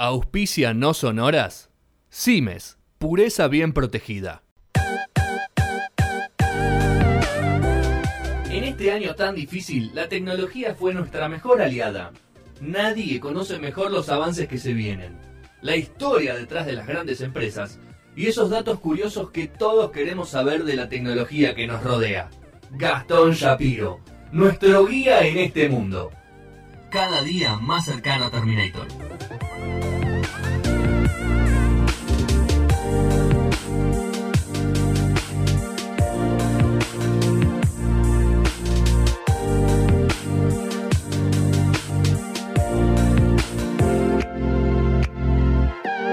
Auspicia no sonoras. Cimes, pureza bien protegida. En este año tan difícil, la tecnología fue nuestra mejor aliada. Nadie conoce mejor los avances que se vienen, la historia detrás de las grandes empresas y esos datos curiosos que todos queremos saber de la tecnología que nos rodea. Gastón Shapiro, nuestro guía en este mundo. Cada día más cercano a Terminator.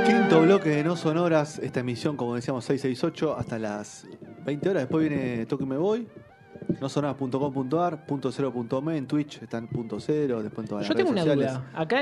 Quinto bloque de No Sonoras, esta emisión, como decíamos, 668 hasta las 20 horas. Después viene Toque Me Voy. No sonoras.com.ar, punto cero punto me, en Twitch están punto cero, después en todas Yo las tengo redes una sociales. duda. Acá,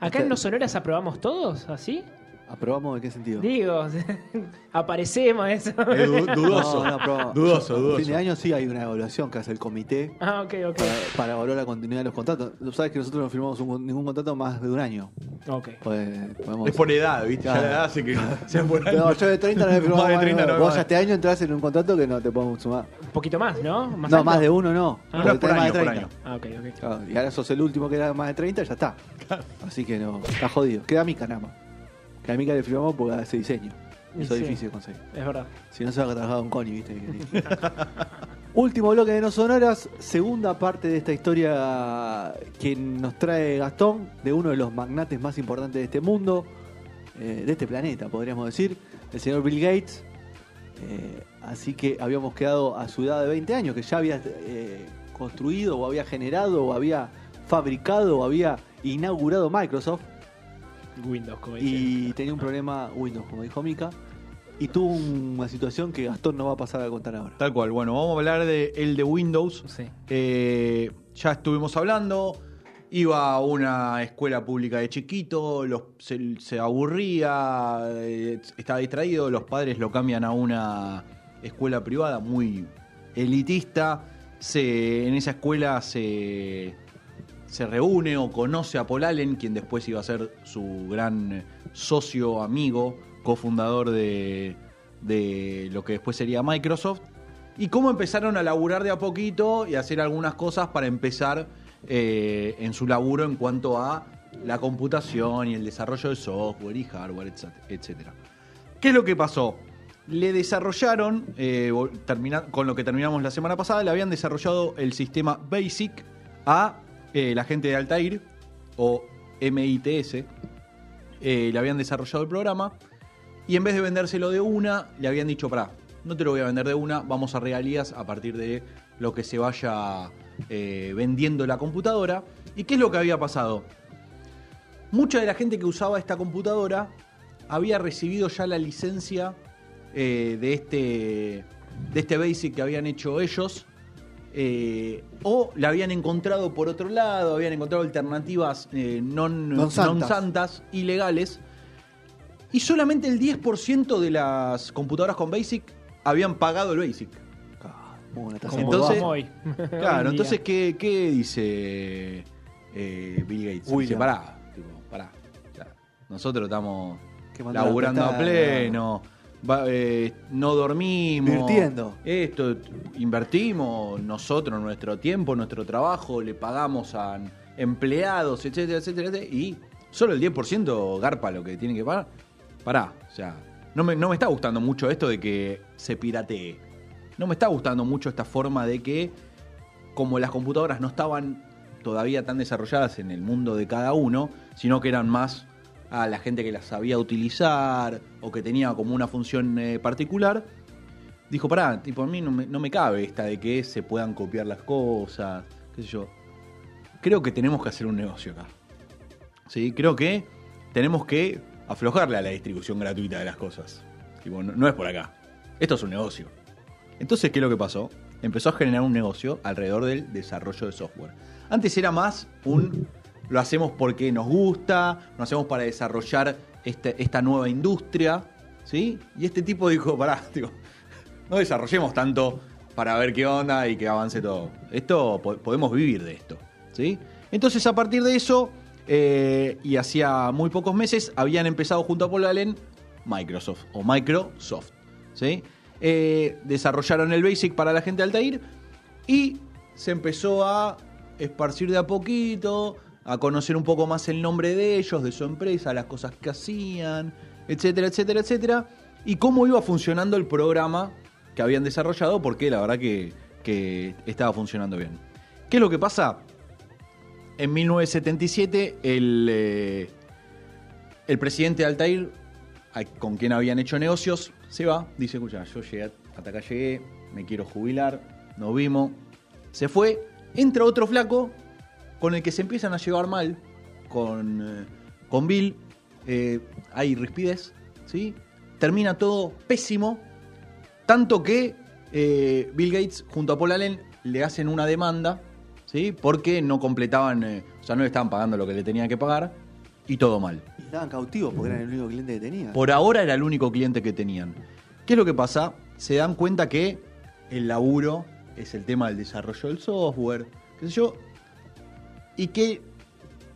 acá en Los Sonoras aprobamos todos, ¿así? ¿Aprobamos en qué sentido? Digo, aparecemos eso. Es du- dudoso. No, no, aprobamos. Dudoso, A dudoso. fin de año sí hay una evaluación que hace el comité Ah, ok, ok. para, para evaluar la continuidad de los contratos. Sabes que nosotros no firmamos un- ningún contrato más de un año. Ok. Pues, podemos- Es por edad, ¿viste? Ya Claro. la edad hace que sea por año. No, yo de 30 no me firmamos Más de más 30 no, Vos ya este año entras en un contrato que no te podemos sumar. Un poquito más, ¿no? ¿Más no, alto? más de uno no. Ah. No, por tenés más año, de por 30. año. Ah, ok, ok. Claro, y ahora sos el último que era más de 30, ya está. Así que no, está jodido. Queda Mica nada más. Que a Mica le firmamos porque hace diseño. Eso es sí. difícil de conseguir. Es verdad. Si no se va a trabajar con Connie, ¿viste? Último bloque de No Sonoras, segunda parte de esta historia que nos trae Gastón, de uno de los magnates más importantes de este mundo, eh, de este planeta, podríamos decir, el señor Bill Gates. Eh, así que habíamos quedado a su edad de 20 años, que ya había eh, construido o había generado o había fabricado o había inaugurado Microsoft Windows, como y tenía un problema Windows, como dijo Mika, y tuvo una situación que Gastón no va a pasar a contar ahora. Tal cual. Bueno, vamos a hablar de el de Windows. Sí. Eh, ya estuvimos hablando. Iba a una escuela pública de chiquito, los- se, se aburría, eh, estaba distraído, los padres lo cambian a una escuela privada muy elitista. Se, en esa escuela se, se reúne o conoce a Paul Allen, quien después iba a ser su gran socio, amigo, cofundador de, de lo que después sería Microsoft. Y cómo empezaron a laburar de a poquito y a hacer algunas cosas para empezar eh, en su laburo en cuanto a la computación y el desarrollo de software y hardware, etc-. ¿Qué es lo que pasó? Le desarrollaron, eh, con lo que terminamos la semana pasada, le habían desarrollado el sistema BASIC a eh, la gente de Altair o MITS. Eh, le habían desarrollado el programa y en vez de vendérselo de una, le habían dicho, pará, no te lo voy a vender de una, vamos a regalías a partir de lo que se vaya eh, vendiendo la computadora. ¿Y qué es lo que había pasado? Mucha de la gente que usaba esta computadora había recibido ya la licencia de, este, de este BASIC que habían hecho ellos. Eh, o la habían encontrado por otro lado, habían encontrado alternativas eh, non, Non santas. non santas, ilegales. Y solamente el 10% de las computadoras con BASIC habían pagado el BASIC. Bueno, Entonces- como hoy. Claro, en entonces. ¿qué, qué dice eh, Bill Gates? Uy, dice, pará, tipo, pará. O sea, nosotros estamos laburando a pleno, va- eh, no dormimos. Invirtiendo. Esto, invertimos nosotros nuestro tiempo, nuestro trabajo, le pagamos a empleados, etcétera, etcétera, etcétera, y solo el 10% garpa lo que tiene que pagar. Pará, o sea, no me, no me está gustando mucho esto de que se piratee. No me está gustando mucho esta forma de que, como las computadoras no estaban todavía tan desarrolladas en el mundo de cada uno, sino que eran más a la gente que las sabía utilizar o que tenía como una función eh, particular, dijo, pará, tipo, a mí no me, no me cabe esta de que se puedan copiar las cosas, qué sé yo. Creo que tenemos que hacer un negocio acá. ¿Sí? Creo que tenemos que aflojarle a la distribución gratuita de las cosas. Tipo, no, no es por acá. Esto es un negocio. Entonces, ¿qué es lo que pasó? Empezó a generar un negocio alrededor del desarrollo de software. Antes era más un lo hacemos porque nos gusta, lo hacemos para desarrollar esta nueva industria, ¿sí? Y este tipo dijo, pará, no desarrollemos tanto para ver qué onda y que avance todo. Esto, po- podemos vivir de esto, ¿sí? Entonces, a partir de eso, eh, y hacía muy pocos meses habían empezado junto a Paul Allen Microsoft o Microsoft. ¿sí? Eh, desarrollaron el Basic para la gente de Altair y se empezó a esparcir de a poquito, a conocer un poco más el nombre de ellos, de su empresa, las cosas que hacían, etcétera, etcétera, etcétera, y cómo iba funcionando el programa que habían desarrollado, porque la verdad que, que estaba funcionando bien. ¿Qué es lo que pasa? En 1977, el, eh, el presidente de Altair, con quien habían hecho negocios, se va, dice, escucha, yo llegué, hasta acá llegué, me quiero jubilar, nos vimos, se fue, entra otro flaco con el que se empiezan a llevar mal, con, eh, con Bill, eh, hay rispidez, ¿sí? Termina todo pésimo, tanto que eh, Bill Gates junto a Paul Allen le hacen una demanda, ¿sí? Porque no completaban, o sea, no le estaban pagando lo que le tenían que pagar y todo mal. Y estaban cautivos porque eran el único cliente que tenían. Por ahora era el único cliente que tenían. ¿Qué es lo que pasa? Se dan cuenta que el laburo es el tema del desarrollo del software, qué sé yo, y que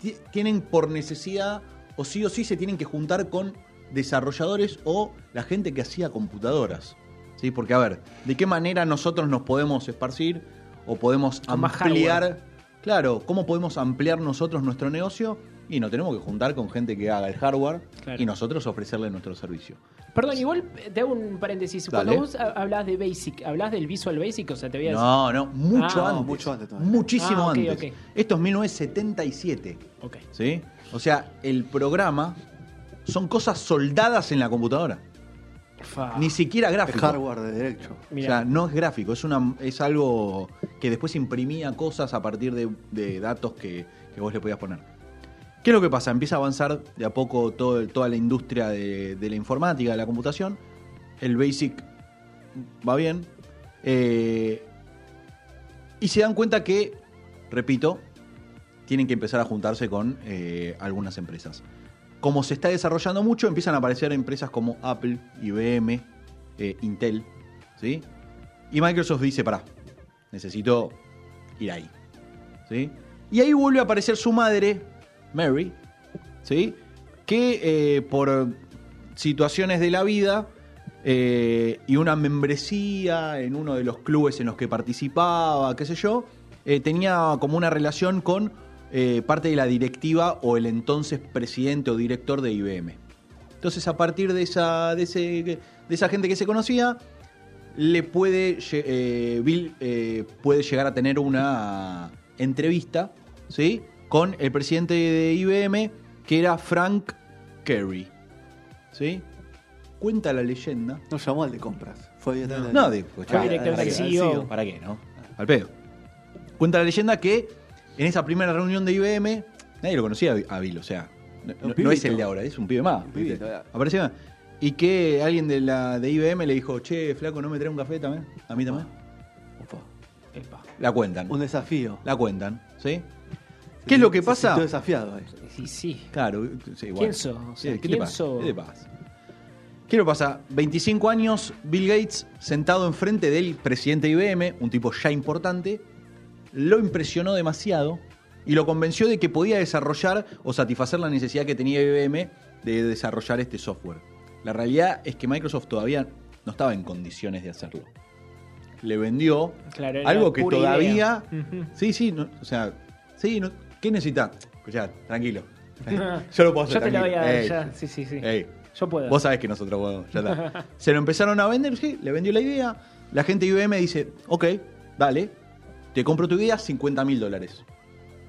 ti- tienen por necesidad, o sí o sí se tienen que juntar con desarrolladores o la gente que hacía computadoras. ¿Sí? Porque, a ver, ¿de qué manera nosotros nos podemos esparcir o podemos Con ampliar? Claro, ¿cómo podemos ampliar nosotros nuestro negocio? Y nos tenemos que juntar con gente que haga el hardware Claro. y nosotros ofrecerle nuestro servicio. Perdón, igual eh, te hago un paréntesis. Dale. Cuando vos ha- hablas de Basic, ¿hablas del Visual Basic? O sea, te voy a decir. No, no, mucho Ah, antes. mucho antes todavía. Muchísimo Ah, ok, antes. ok. Esto es 1977. Ok. ¿Sí? O sea, el programa son cosas soldadas en la computadora. Fa. Ni siquiera El gráfico. hardware de derecho. O sea, no es gráfico, es, una, es algo que después imprimía cosas a partir de, de datos que, que vos le podías poner. ¿Qué es lo que pasa? Empieza a avanzar de a poco toda la industria de, de la informática, de la computación. El BASIC va bien. eh, y se dan cuenta que, repito, tienen que empezar a juntarse con eh, algunas empresas. Como se está desarrollando mucho, empiezan a aparecer empresas como Apple, IBM, eh, Intel, ¿sí? Y Microsoft dice, pará, necesito ir ahí, ¿sí? Y ahí vuelve a aparecer su madre, Mary, ¿sí? Que eh, por situaciones de la vida eh, y una membresía en uno de los clubes en los que participaba, qué sé yo, eh, tenía como una relación con parte de la directiva o el entonces presidente o director de IBM. Entonces, a partir de esa, de ese, de esa gente que se conocía, le puede, Bill puede llegar a tener una entrevista, ¿sí? Con el presidente de IBM, que era Frank Kerry, ¿sí? Cuenta la leyenda. No llamó al de compras. Fue No, de, Fue directamente ¿para al qué? CEO. ¿Para qué, no? Al pedo. Cuenta la leyenda que en esa primera reunión de IBM, nadie lo conocía a Bill, o sea, no, es el de ahora, es un pibe más. Un pibito. Apareció. Y que alguien de la de IBM le dijo, che, flaco, ¿no me trae un café también? ¿A mí también? Opa. Epa. La cuentan. Un desafío. La cuentan, ¿sí? ¿Qué es lo que Se pasa? sintió desafiado ahí. Sí, sí. Claro, sí, bueno. ¿Quién sos? O sea, Sí, ¿Qué te ¿quién pasa? sos? ¿Qué te pasa? ¿Qué lo pasa? 25 años, Bill Gates sentado enfrente del presidente de IBM, un tipo ya importante, lo impresionó demasiado y lo convenció de que podía desarrollar o satisfacer la necesidad que tenía IBM de desarrollar este software. La realidad es que Microsoft todavía no estaba en condiciones de hacerlo. Le vendió Claro, algo que todavía... idea. Sí, sí, no- o sea, sí, no- ¿qué necesita? Escuchá, tranquilo. Yo lo puedo hacer Yo te la voy a dar ya. Sí, sí, sí. ey, Yo puedo. Vos sabés que nosotros podemos, ya está. Se lo empezaron a vender, sí, le vendió la idea. La gente de IBM dice, ok, dale, te compro tu idea, 50 mil dólares.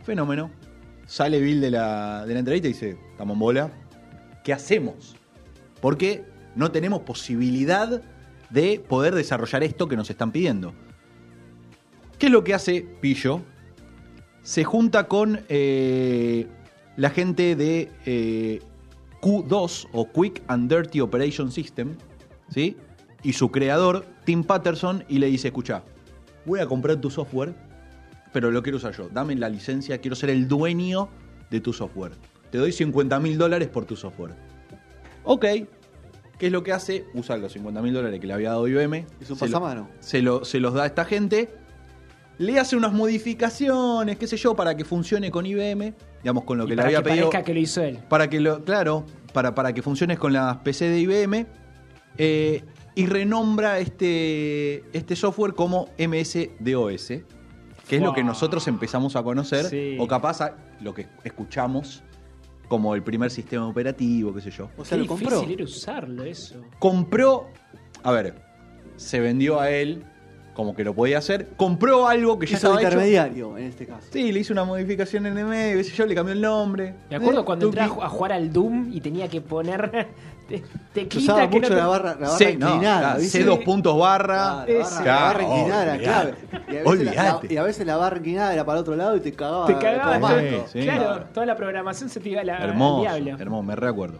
Fenómeno. Sale Bill de la, de la entrevista y dice, estamos en bola. ¿Qué hacemos? Porque no tenemos posibilidad de poder desarrollar esto que nos están pidiendo. ¿Qué es lo que hace Pillo? Se junta con eh, la gente de eh, Q2 o Quick and Dirty Operation System, ¿sí? Y su creador, Tim Patterson, y le dice, escucha, voy a comprar tu software, pero lo quiero usar yo. Dame la licencia, quiero ser el dueño de tu software. Te doy 50 mil dólares por tu software. Ok. ¿Qué es lo que hace? Usa los 50 mil dólares que le había dado IBM. Es un se lo- pasamano. se, lo- se los da a esta gente. Le hace unas modificaciones, qué sé yo, para que funcione con IBM. digamos, con lo Y que le para había que pedido. parezca que lo hizo él. Para que lo, claro, para, para que funcione con las PC de IBM. eh, y renombra este, este software como MS-DOS, que es lo que nosotros empezamos a conocer, Sí. o capaz a- lo que escuchamos como el primer sistema operativo, qué sé yo. O sea, Qué lo compró. difícil era usarlo eso. Compró, a ver, se vendió a él como que lo podía hacer, compró algo que ya Hizo estaba hecho. intermediario en este caso. Sí, le hizo una modificación en el medio, yo, le cambió el nombre. Me acuerdo Eh, cuando entré a ju- a jugar al Doom y tenía que poner te- teclita usaba que mucho no te- la barra, la barra Sí, no, inclinada. claro, ¿viste? C dos puntos barra. Ah, la barra, la barra Claro, inclinada era clave. Y a, veces la, y a veces la barra inclinada era para el otro lado y te cagaba. Te cagaba. Sí, sí. Claro, toda la programación se te iba a la, Hermoso, diablo. hermoso, me recuerdo.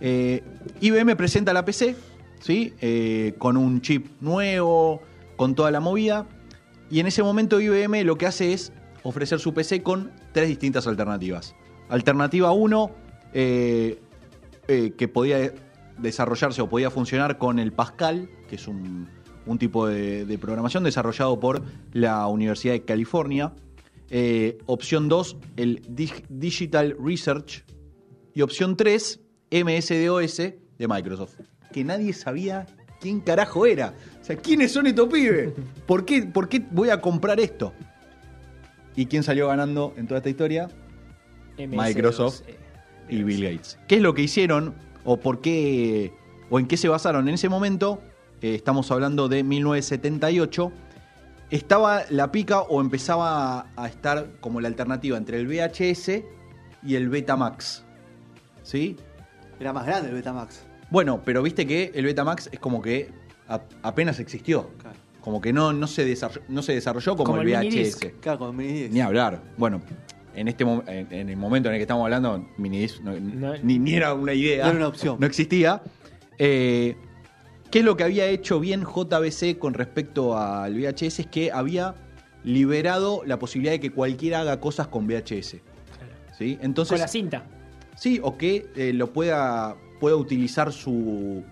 Eh, IBM presenta la PC, ¿sí? Eh, con un chip nuevo, con toda la movida. Y en ese momento IBM lo que hace es ofrecer su PC con tres distintas alternativas. Alternativa 1, eh, eh, que podía desarrollarse o podía funcionar con el Pascal, que es un, un tipo de, programación desarrollado por la Universidad de California. Eh, opción 2, el Dig- Digital Research. Y opción 3, MS-DOS de Microsoft. Que nadie sabía quién carajo era. O sea, ¿quiénes son estos pibes? ¿Por qué, ¿Por qué voy a comprar esto? ¿Y quién salió ganando en toda esta historia? MS2, Microsoft y Bill Gates. ¿Qué es lo que hicieron o por qué o en qué se basaron en ese momento? Eh, estamos hablando de 1978. Estaba la pica o empezaba a, a estar como la alternativa entre el VHS y el Betamax. ¿Sí? Era más grande el Betamax. Bueno, pero viste que el Betamax es como que a- apenas existió. Claro. Como que no, no, se, desarrolló, no se desarrolló como, Como el el VHS. minidisc. Claro, con mini disc. Ni hablar. Bueno, en este mom- en, en el momento en el que estamos hablando, minidisc no- No- ni, ni era una idea. No era una opción. No existía. Eh, ¿Qué es lo que había hecho bien JBC con respecto al VHS? Es que había liberado la posibilidad de que cualquiera haga cosas con VHS. claro. ¿sí? Con Entonces, la cinta. Sí, o que eh, lo pueda, pueda utilizar su,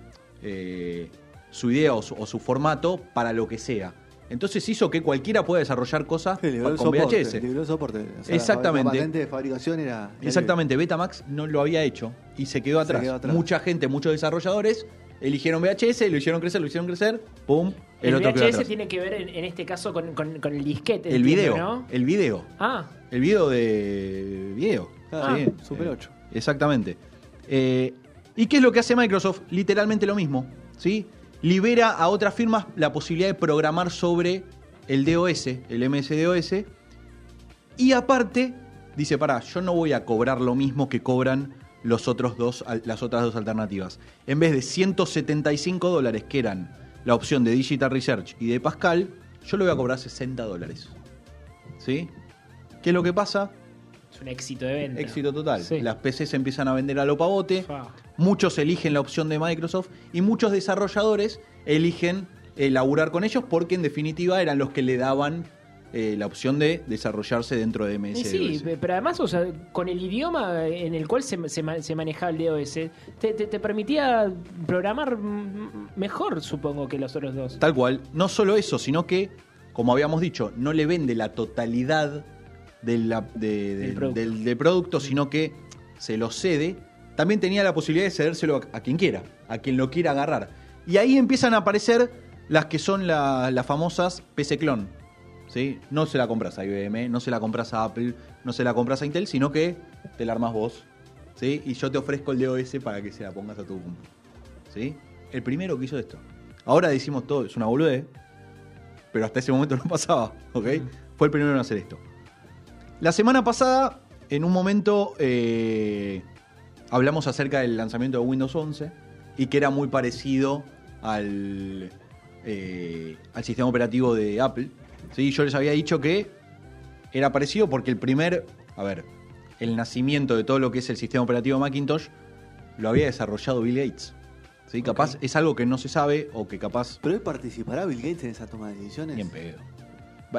eh, su idea o su, o su formato para lo que sea. Entonces hizo que cualquiera pueda desarrollar cosas Sí, con soporte, VHS. liberó el soporte. O sea, Exactamente. La, patente de fabricación era. era Exactamente, Betamax no lo había hecho y se quedó Se atrás. quedó atrás. Mucha gente, muchos desarrolladores eligieron VHS, lo hicieron crecer, lo hicieron crecer, pum, el, El, otro VHS tiene que ver en, en este caso con, con- con el disquete. El entiendo, video, ¿no? el video, Ah, el video de video. Claro, Sí, Super eh, 8. Exactamente. Eh, ¿Y qué es lo que hace Microsoft? Literalmente lo mismo. ¿sí? Libera a otras firmas la posibilidad de programar sobre el DOS, el MS-DOS. Y aparte, dice, pará, yo no voy a cobrar lo mismo que cobran los otros dos, las otras dos alternativas. En vez de 175 dólares, que eran la opción de Digital Research y de Pascal, yo le voy a cobrar 60 dólares. ¿Sí? ¿Qué es lo que pasa? Un éxito de venta. Éxito total. Sí. Las PCs se empiezan a vender a lo pavote. Muchos eligen la opción de Microsoft y muchos desarrolladores eligen eh, laburar con ellos porque en definitiva eran los que le daban eh, la opción de desarrollarse dentro de MS. Sí, pe- pero además, o sea, con el idioma en el cual se, se se manejaba el DOS, te, te- te permitía programar mejor, supongo, que los otros dos. Tal cual. No solo eso, sino que, como habíamos dicho, no le vende la totalidad de la- de- de- Del producto. del, del producto, sino que se lo cede. También tenía la posibilidad de cedérselo a, a quien quiera, a quien lo quiera agarrar. Y ahí empiezan a aparecer las que son la- las famosas PC Clon. ¿sí? No se la compras a IBM, no se la compras a Apple, no se la compras a Intel, sino que te la armas vos. ¿sí? Y yo te ofrezco el DOS para que se la pongas a tu compu. ¿sí? El primero que hizo esto. Ahora decimos todo, es una boludez, pero hasta ese momento no pasaba, ¿ok? Fue el primero en hacer esto. La semana pasada, en un momento, eh, hablamos acerca del lanzamiento de Windows 11 y que era muy parecido al, eh, al sistema operativo de Apple. ¿sí? Yo les había dicho que era parecido porque el primer, a ver, el nacimiento de todo lo que es el sistema operativo Macintosh lo había desarrollado Bill Gates. ¿sí? Capaz es algo que no se sabe o que capaz Pero él participará Bill Gates en esa toma de decisiones. ni en pedo.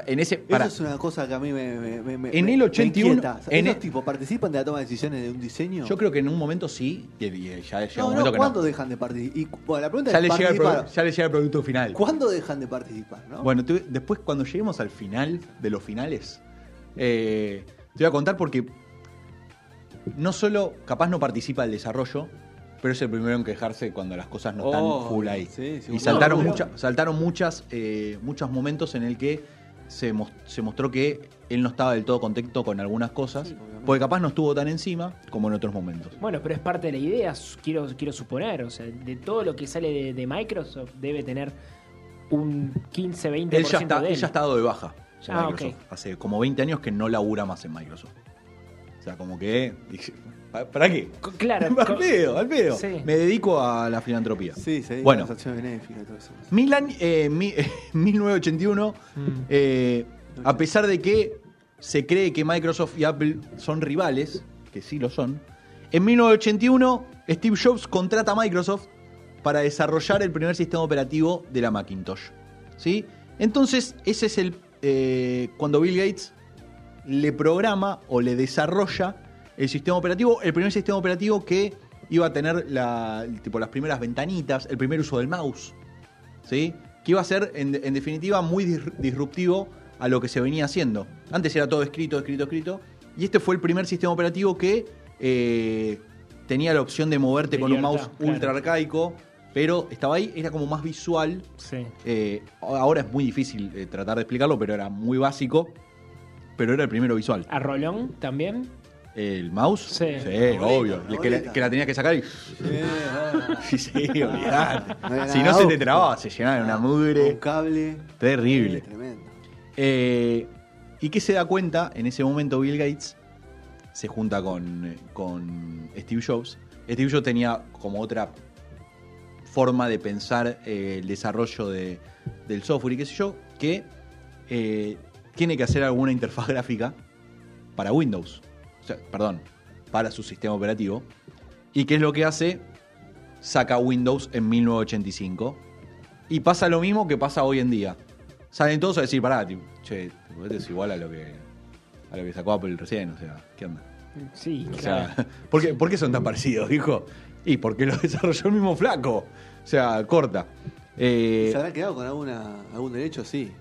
En ese, Eso es una cosa que a mí me. me- me- me- En me- el me 81, inquieta. en ¿Esos el- tipos participan de la toma de decisiones de un diseño? yo creo que en un momento sí, y, y ya llega No, un no, momento que ¿cuándo no. dejan de participar? Bueno, la pregunta Ya es: le, llega el participar. produ- ya le llega el producto final. ¿Cuándo dejan de participar? ¿no? Bueno, te- después cuando lleguemos al final de los finales, eh, te voy a contar porque no solo capaz no participa del desarrollo, pero es el primero en quejarse cuando las cosas no están Oh, full ahí. sí, sí, y saltaron, mucha- saltaron muchas, eh, muchos momentos en el que se, mos- se mostró que él no estaba del todo contento con algunas cosas, porque capaz no estuvo tan encima como en otros momentos. Bueno, pero es parte de la idea, quiero, quiero suponer. O sea, de todo lo que sale de, de Microsoft debe tener un 15-20% Él ya está, de él él. ya ha estado de baja. Ah, Microsoft. Hace como 20 años que no labura más en Microsoft. O sea, como que. Dije, ¿pa- ¿Para qué? Claro, al pedo, al pedo. Sí. Me dedico a la filantropía. Sí, se Bueno. las acciones benéficas y todo eso. Mil años- eh, mi- 1981, Mm. eh, a pesar de que se cree que Microsoft y Apple son rivales, que sí lo son, en 1981 Steve Jobs contrata a Microsoft para desarrollar el primer sistema operativo de la Macintosh. ¿sí? Entonces, ese es el. eh, cuando Bill Gates le programa o le desarrolla el sistema operativo, el primer sistema operativo que iba a tener la, tipo, las primeras ventanitas, el primer uso del mouse. ¿sí? Que iba a ser, en, en definitiva, muy dis- disruptivo a lo que se venía haciendo. Antes era todo escrito, escrito, escrito. Y este fue el primer sistema operativo que eh, tenía la opción de moverte De con un mouse claro. ultra arcaico, pero estaba ahí, era como más visual. Sí. Eh, ahora es muy difícil eh, tratar de explicarlo, pero era muy básico. Pero era el primero visual. ¿A Rolón también? ¿El mouse? Sí. obvio. la Que la, que la tenías que sacar y. Sí, Sí, sí, olvidate. No Si no se te trababa, se llenaba de una Un mugre. cable. Terrible. Sí, tremendo. Eh, ¿Y qué se da cuenta? En ese momento Bill Gates se junta con, con Steve Jobs. Steve Jobs tenía como otra forma de pensar eh, el desarrollo de- del software y qué sé yo, que eh, tiene que hacer alguna interfaz gráfica para Windows. O sea, perdón, para su sistema operativo. ¿Y qué es lo que hace? Saca Windows en 1985. Y pasa lo mismo que pasa hoy en día. Salen todos a decir, pará, tipo, che, esto es igual a lo que a lo que sacó Apple recién, o sea, ¿qué onda? Sí, O claro. sea, ¿por qué, por qué son tan parecidos, hijo? Y porque lo desarrolló el mismo flaco. O sea, corta. Eh, ¿Se habrá quedado con alguna, algún derecho? Sí.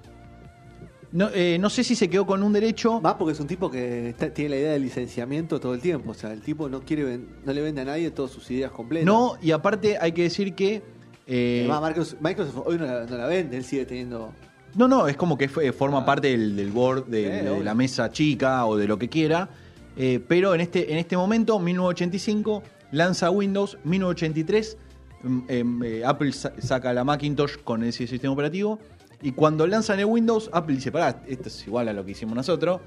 No, eh, no sé si se quedó con un derecho. Más porque es un tipo que está- tiene la idea del licenciamiento todo el tiempo. O sea, el tipo no quiere no le vende a nadie todas sus ideas completas. No, y aparte hay que decir que. eh, Además, Microsoft, Microsoft hoy no la, no la vende, él sigue teniendo. no, no, es como que forma parte del, del board, de, la mesa chica o de lo que quiera. Eh, pero en este, en este momento, 1985, lanza Windows. 1983, mm, em, Apple sa- saca la Macintosh con ese sistema operativo. Y cuando lanzan el Windows, Apple dice: Pará, esto es igual a lo que hicimos nosotros.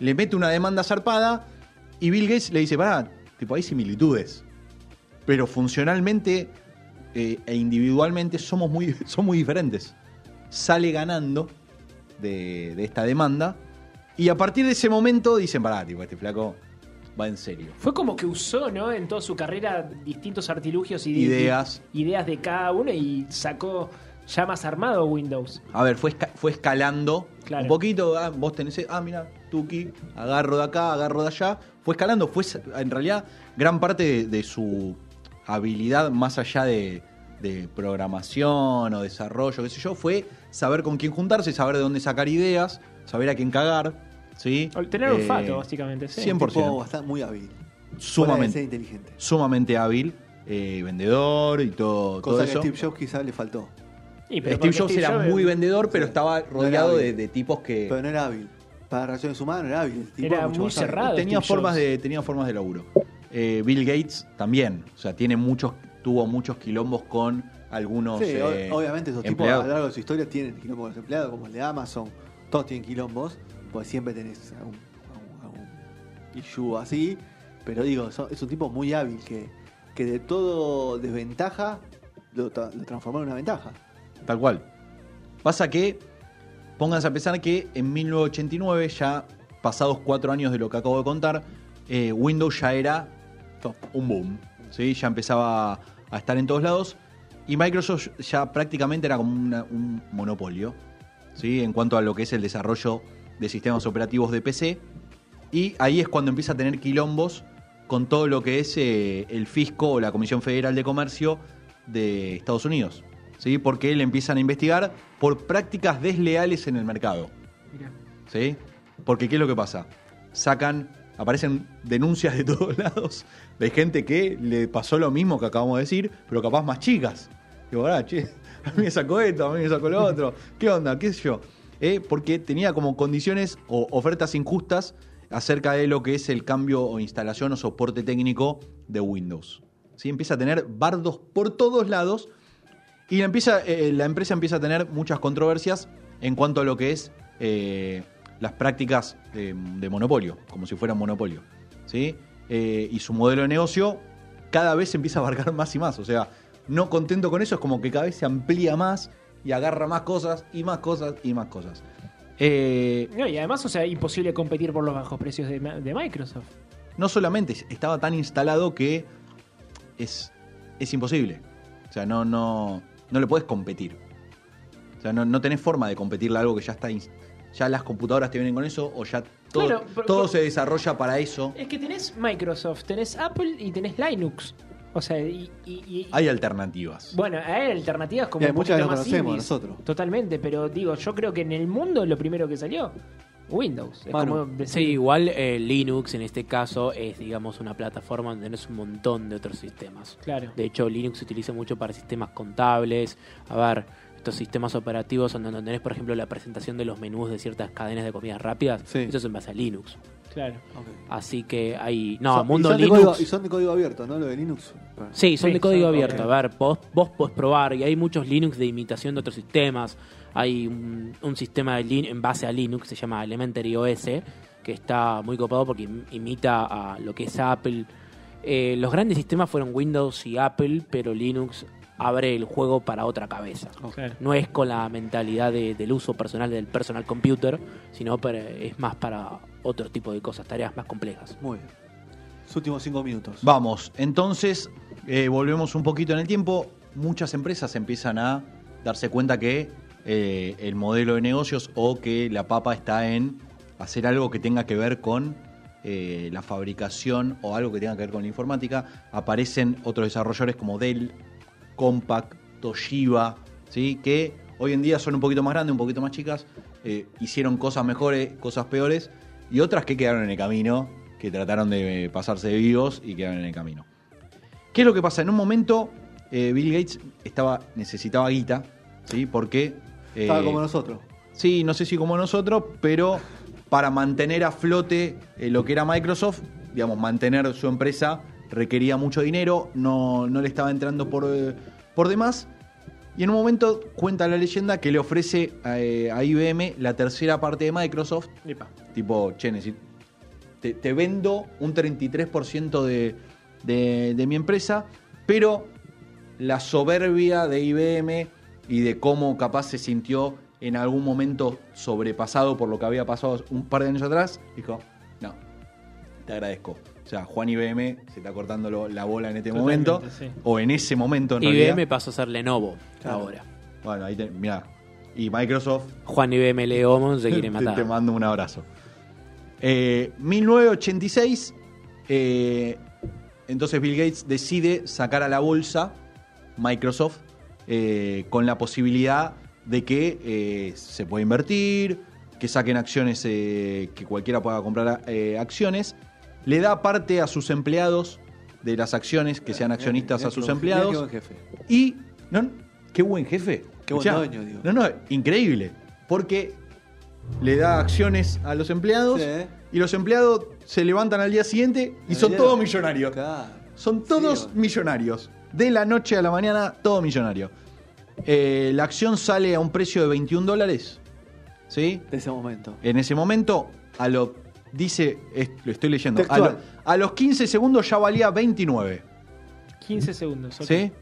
Le mete una demanda zarpada. Y Bill Gates le dice: Pará, tipo, hay similitudes. Pero funcionalmente eh, e individualmente somos muy, son muy diferentes. Sale ganando de, de esta demanda. Y a partir de ese momento dicen, pará, tipo, este flaco va en serio. Fue como que usó, ¿no? En toda su carrera distintos artilugios y Ideas. ideas de cada uno y sacó ya más armado Windows. A ver, fue, esca- fue escalando Claro. un poquito. ah, vos tenés, ah, mira, Tuki, agarro de acá, agarro de allá. Fue escalando, fue en realidad gran parte de, de su habilidad, más allá de, de programación o desarrollo, qué sé yo, fue saber con quién juntarse, saber de dónde sacar ideas, saber a quién cagar. ¿sí? Tener Eh, olfato, básicamente. Sí. 100%. Tipo bastante muy hábil. Sumamente, inteligente. sumamente hábil, eh, vendedor y todo, todo Cosa que a. Steve Jobs quizás le faltó. Y, pero Steve Jobs Steve era Jobs muy vendedor, pero Sí. estaba No rodeado de, tipos que Pero no era hábil. Para relaciones humanas no era hábil. El tipo Era mucho muy cerrado. tenía Steve formas Jobs. de tenía formas de laburo. Eh, Bill Gates también, o sea, tiene muchos tuvo muchos quilombos con algunos Sí, eh, obviamente esos tipos a lo largo de su historia tienen quilombos con los empleados, como el de Amazon. Todos tienen quilombos, pues siempre tenés algún, algún- algún issue así. Pero digo, son- es un tipo muy hábil que, que de todo desventaja lo, lo transformó en una ventaja. Tal cual. Pasa que, pónganse a pensar que en 1989, ya pasados cuatro años de lo que acabo de contar, eh, Windows ya era un boom. ¿sí? Ya empezaba a estar en todos lados. Y Microsoft ya prácticamente era como una- un monopolio ¿sí? en cuanto a lo que es el desarrollo de sistemas operativos de PC. Y ahí es cuando empieza a tener quilombos con todo lo que es eh, el fisco o la Comisión Federal de Comercio de Estados Unidos. ¿Sí? Porque le empiezan a investigar por prácticas desleales en el mercado. Mirá. ¿sí? Porque ¿qué es lo que pasa? Sacan aparecen denuncias de todos lados de gente que le pasó lo mismo que acabamos de decir, pero capaz más chicas. Digo, ah, che, a mí me sacó esto, a mí me sacó lo otro. ¿Qué onda? ¿Qué sé yo? Eh, porque tenía como condiciones o ofertas injustas acerca de lo que es el cambio o instalación o soporte técnico de Windows. ¿Sí? Empieza a tener bardos por todos lados y la, empieza, eh, la empresa empieza a tener muchas controversias en cuanto a lo que es eh, las prácticas de, de monopolio, como si fuera un monopolio. ¿sí? Eh, y su modelo de negocio cada vez se empieza a abarcar más y más. O sea, no contento con eso, es como que cada vez se amplía más y agarra más cosas y más cosas y más cosas. Eh, No, y además, o sea, imposible competir por los bajos precios de, de Microsoft. no solamente estaba tan instalado que es, es imposible. O sea, no, no, no le puedes competir. O sea, no, no tenés forma de competirle a algo que ya está. Ya las computadoras te vienen con eso, o ya todo, Claro, pero- todo pero- se desarrolla para eso. Es que tenés Microsoft, tenés Apple y tenés Linux. O sea, y. y- y- Hay alternativas. bueno, hay alternativas como Y hay un muchas que poquito no más conocemos indies. nosotros. Totalmente, pero digo, yo creo que en el mundo lo primero que salió, Windows. Es Manu. como decir- Sí, igual eh, Linux en este caso es, digamos, una plataforma donde tenés un montón de otros sistemas. Claro. De hecho, Linux se utiliza mucho para sistemas contables. A ver, estos sistemas operativos donde donde tenés, por ejemplo, la presentación de los menús de ciertas cadenas de comidas rápidas. Sí. Eso es en base a Linux. Claro. Así que hay... No, Son- mundo Linux... código- y son de código abierto, ¿no? Lo de Linux. Sí, son Sí, de código son- abierto. A ver, vos, vos podés probar y hay muchos Linux de imitación de otros sistemas. Hay un, un sistema de Lin- en base a Linux que se llama Elementary OS, que está muy copado porque im- imita a lo que es Apple. Eh, los grandes sistemas fueron Windows y Apple, pero Linux abre el juego para otra cabeza. No es con la mentalidad de- del uso personal del personal computer, sino para- es más para otro tipo de cosas, tareas más complejas. Muy bien. Los últimos cinco minutos. Vamos, entonces eh, volvemos un poquito en el tiempo. Muchas empresas empiezan a darse cuenta que eh, el modelo de negocios o que la papa está en hacer algo que tenga que ver con eh, la fabricación o algo que tenga que ver con la informática. Aparecen otros desarrolladores como Dell, Compaq, Toshiba, ¿sí? que hoy en día son un poquito más grandes, un poquito más chicas. eh, hicieron cosas mejores, cosas peores y otras que quedaron en el camino, que trataron de pasarse de vivos y quedaron en el camino. ¿Qué es lo que pasa? En un momento eh, Bill Gates estaba necesitaba guita, ¿sí? Porque eh, Estaba como nosotros. Sí, no sé si como nosotros, pero para mantener a flote eh, lo que era Microsoft, digamos, mantener su empresa requería mucho dinero, no, no le estaba entrando por, eh, por demás. Y en un momento cuenta la leyenda que le ofrece eh, a IBM la tercera parte de Microsoft, tipo, necesi- te, te vendo un 33% de, de, de mi empresa, pero la soberbia de IBM y de cómo capaz se sintió en algún momento sobrepasado por lo que había pasado un par de años atrás, dijo, no, te agradezco. O sea, Juan IBM se está cortando lo- la bola en este Totalmente, momento, sí. o en ese momento en IBM realidad. pasó a ser Lenovo Claro. ahora. Bueno, ahí te, mirá. Y Microsoft Juan IBM Leomon se quiere te, matar. te mando un abrazo. Eh, 1986, eh, entonces Bill Gates decide sacar a la bolsa Microsoft eh, con la posibilidad de que eh, se pueda invertir, que saquen acciones, eh, que cualquiera pueda comprar eh, acciones. Le da parte a sus empleados de las acciones, que sean accionistas a sus empleados. qué buen jefe. Y, no, qué buen jefe. Qué buen dueño, digo. No, no, increíble. Porque le da acciones a los empleados Sí, y los empleados se levantan al día siguiente y son todos millonarios. Claro. Son todos Sí, millonarios. De la noche a la mañana, todo millonario. Eh, la acción sale a un precio de 21 dólares. ¿Sí? De ese momento. En ese momento, a lo. Dice, es- lo estoy leyendo. A, Textual. lo- a los 15 segundos ya valía 29. 15 segundos. ok. ¿Sí?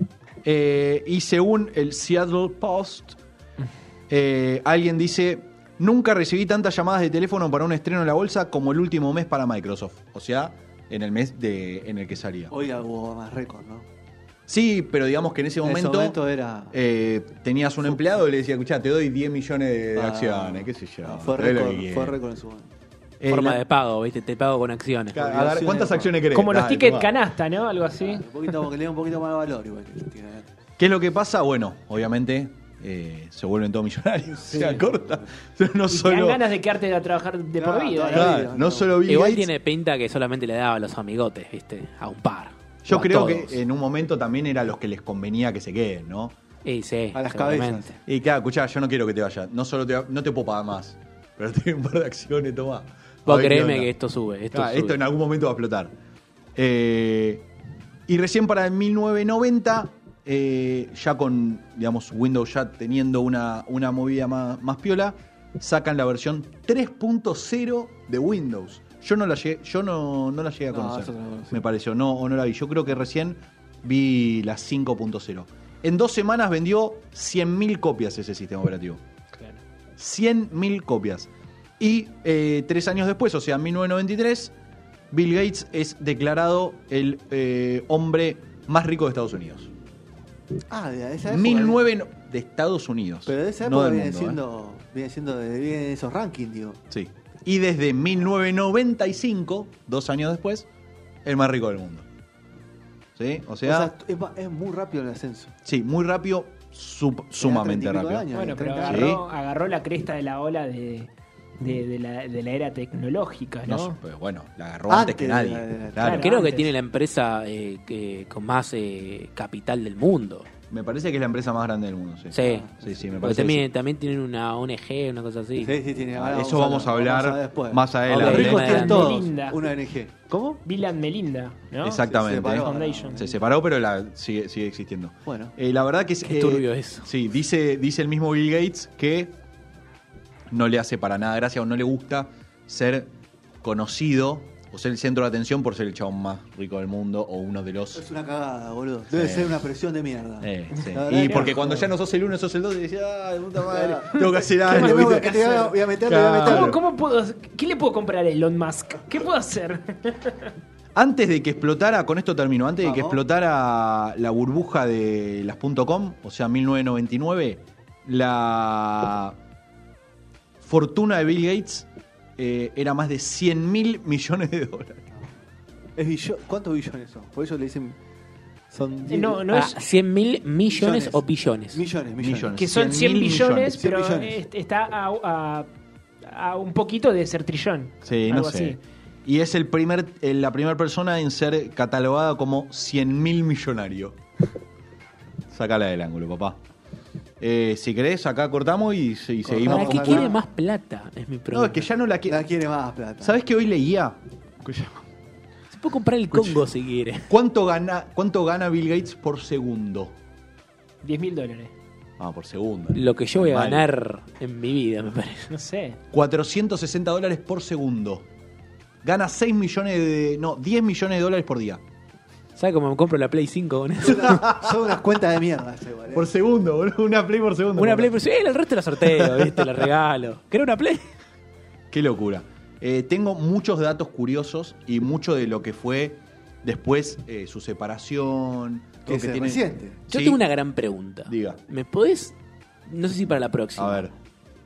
Eh, y según el Seattle Post, eh, alguien dice: Nunca recibí tantas llamadas de teléfono para un estreno en la bolsa como el último mes para Microsoft. O sea, en el mes de, en el que salía. Oiga, hubo más récord, ¿no? Sí, pero digamos que en ese En ese momento, momento era. eh, tenías un empleado y le decía: Escuchá, te doy 10 millones de Ah, acciones, qué sé yo. Fue récord, fue récord en su momento. Eh, Forma la- de pago, ¿viste? Te pago con acciones. Ca- a ver, ¿Cuántas acciones querés? Como los Dale, tickets tomá. canasta, ¿no? Algo así. Un poquito, que le da un poquito más de valor igual. ¿Qué es lo que pasa? Bueno, obviamente eh, se vuelven todos millonarios. O sea, corta. No Y te dan solo, ganas de quedarte a trabajar de por Claro, vida. ¿eh? la Claro, vida, no no. solo Bill Igual Gates. tiene pinta que solamente le daba a los amigotes, ¿viste? A un par. Yo O a creo todos. que en un momento también era a los que les convenía que se queden, ¿no? Y sí, A las seguramente. cabezas. Y claro, escuchá, yo no quiero que te vayas. No solo te, no te puedo pagar más, pero doy un par de acciones, toma. Vos créeme que esto sube. Esto, Claro, sube. esto en algún momento va a explotar. Eh, y recién para el 1990, eh, ya con, digamos, Windows ya teniendo una, una movida más, más piola, sacan la versión 3.0 de Windows. Yo no la llegué, yo no, no la llegué a No, conocer. no me pareció, no, o no la vi. Yo creo que recién vi la 5.0. En dos semanas vendió 100.000 copias ese sistema operativo. Claro. 100.000 copias. Y eh, tres años después, o sea, en 1993, Bill Gates es declarado el eh, hombre más rico de Estados Unidos. Ah, de esa época. 1009 no- de Estados Unidos. Pero de esa época del viene, mundo, ¿eh? siendo, viene siendo viene esos rankings, digo. Sí. Y desde 1995, dos años después, el más rico del mundo. ¿Sí? O O sea, es muy rápido el ascenso. sí, muy rápido, sumamente rápido. años. Bueno, pero 30 agarró, agarró la cresta de la ola de, de, de la, de la era tecnológica, ¿no? No, pero bueno, la agarró antes, Antes que nadie. la- de la- Claro. Claro. Creo que tiene la empresa eh, que- con más eh, capital del mundo. Me parece que es la empresa más grande del mundo, sí. Sí. Sí, sí, me parece. también, sí. también tienen una ONG, una cosa así. Sí, sí, tiene. ahora Eso vamos a hablar después. más adelante. Los ricos Bill tienen todos Melinda. una ONG. ¿Cómo? Bill and Melinda, ¿no? Exactamente. Se separó. Foundation. Se separó, pero la, sigue, sigue existiendo. Bueno. Eh, la verdad que es. Qué eh, turbio eso. Sí, dice, dice el mismo Bill Gates que no le hace para nada gracia o no le gusta ser conocido o ser el centro de atención por ser el chabón más rico del mundo o uno de los. Es una cagada, boludo. Debe Sí. ser una presión de mierda. Eh, sí. Y que porque cuando joder. ya no sos el uno, sos el dos, y decís, ay, puta madre, Claro. tengo que hacer ¿Qué algo. te voy a- voy a meter? Le voy a meter. Claro. ¿Cómo, cómo puedo, ¿Qué le puedo comprar a Elon Musk? ¿Qué puedo hacer? Antes de que explotara, con esto termino, antes de que explotara la burbuja de las .com, o sea, 1999, la fortuna de Bill Gates eh, era más de 100 mil millones de dólares. Es billo- ¿Cuántos billones son? Por eso le dicen. Son. Eh, no, no Ah, es 100 mil millones, Millones. o billones. Millones, millones. Millones. que son 100 100.000 billones, millones. pero 100 millones. es- está a, a- a un poquito de ser trillón. Sí, algo no sé. así. Y es el primer, eh, la primera persona en ser catalogada como 100 mil millonario. Sacala del ángulo, papá. Eh, si querés, acá cortamos y, y seguimos. ¿Para qué quiere más plata? Es mi pregunta. No, es que ya no la quiere. La quiere más plata. ¿Sabes que hoy leía? Se puede comprar el Congo si quiere. ¿Cuánto gana, ¿Cuánto gana Bill Gates por segundo? 10 mil dólares. Ah, por segundo. Lo que yo voy a ganar en mi vida, me parece. No sé. 460 dólares por segundo. Gana 6 millones de. No, 10 millones de dólares por día. ¿Sabes cómo me compro la Play 5 con eso? Son unas cuentas de mierda, igual, ¿eh? Por segundo, boludo. Una play por segundo. Una Play, pues sí, el resto la sorteo, ¿viste? La regalo. ¿Querés una Play? Qué locura. Eh, tengo muchos datos curiosos y mucho de lo que fue después eh, su separación. todo Que que se tiene-. Yo Sí. tengo una gran pregunta. Diga. ¿Me podés, no sé si para la próxima, A ver.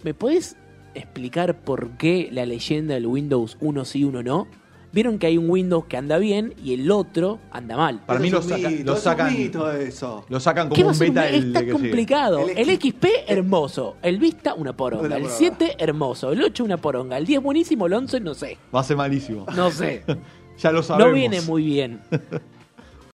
¿me podés explicar por qué la leyenda del Windows uno sí, uno no? Vieron que hay un Windows que anda bien y el otro anda mal. Para mí es lo, saca- mito, lo es sacan. mito eso. Lo sacan ¿Qué como un beta sigue. complicado. El El, XP XP hermoso, el Vista una poronga, Una el poronga. 7 hermoso, el 8 una poronga, el 10 buenísimo, el 11 no sé. Va a ser malísimo. No sé. ya lo sabemos. No viene muy bien.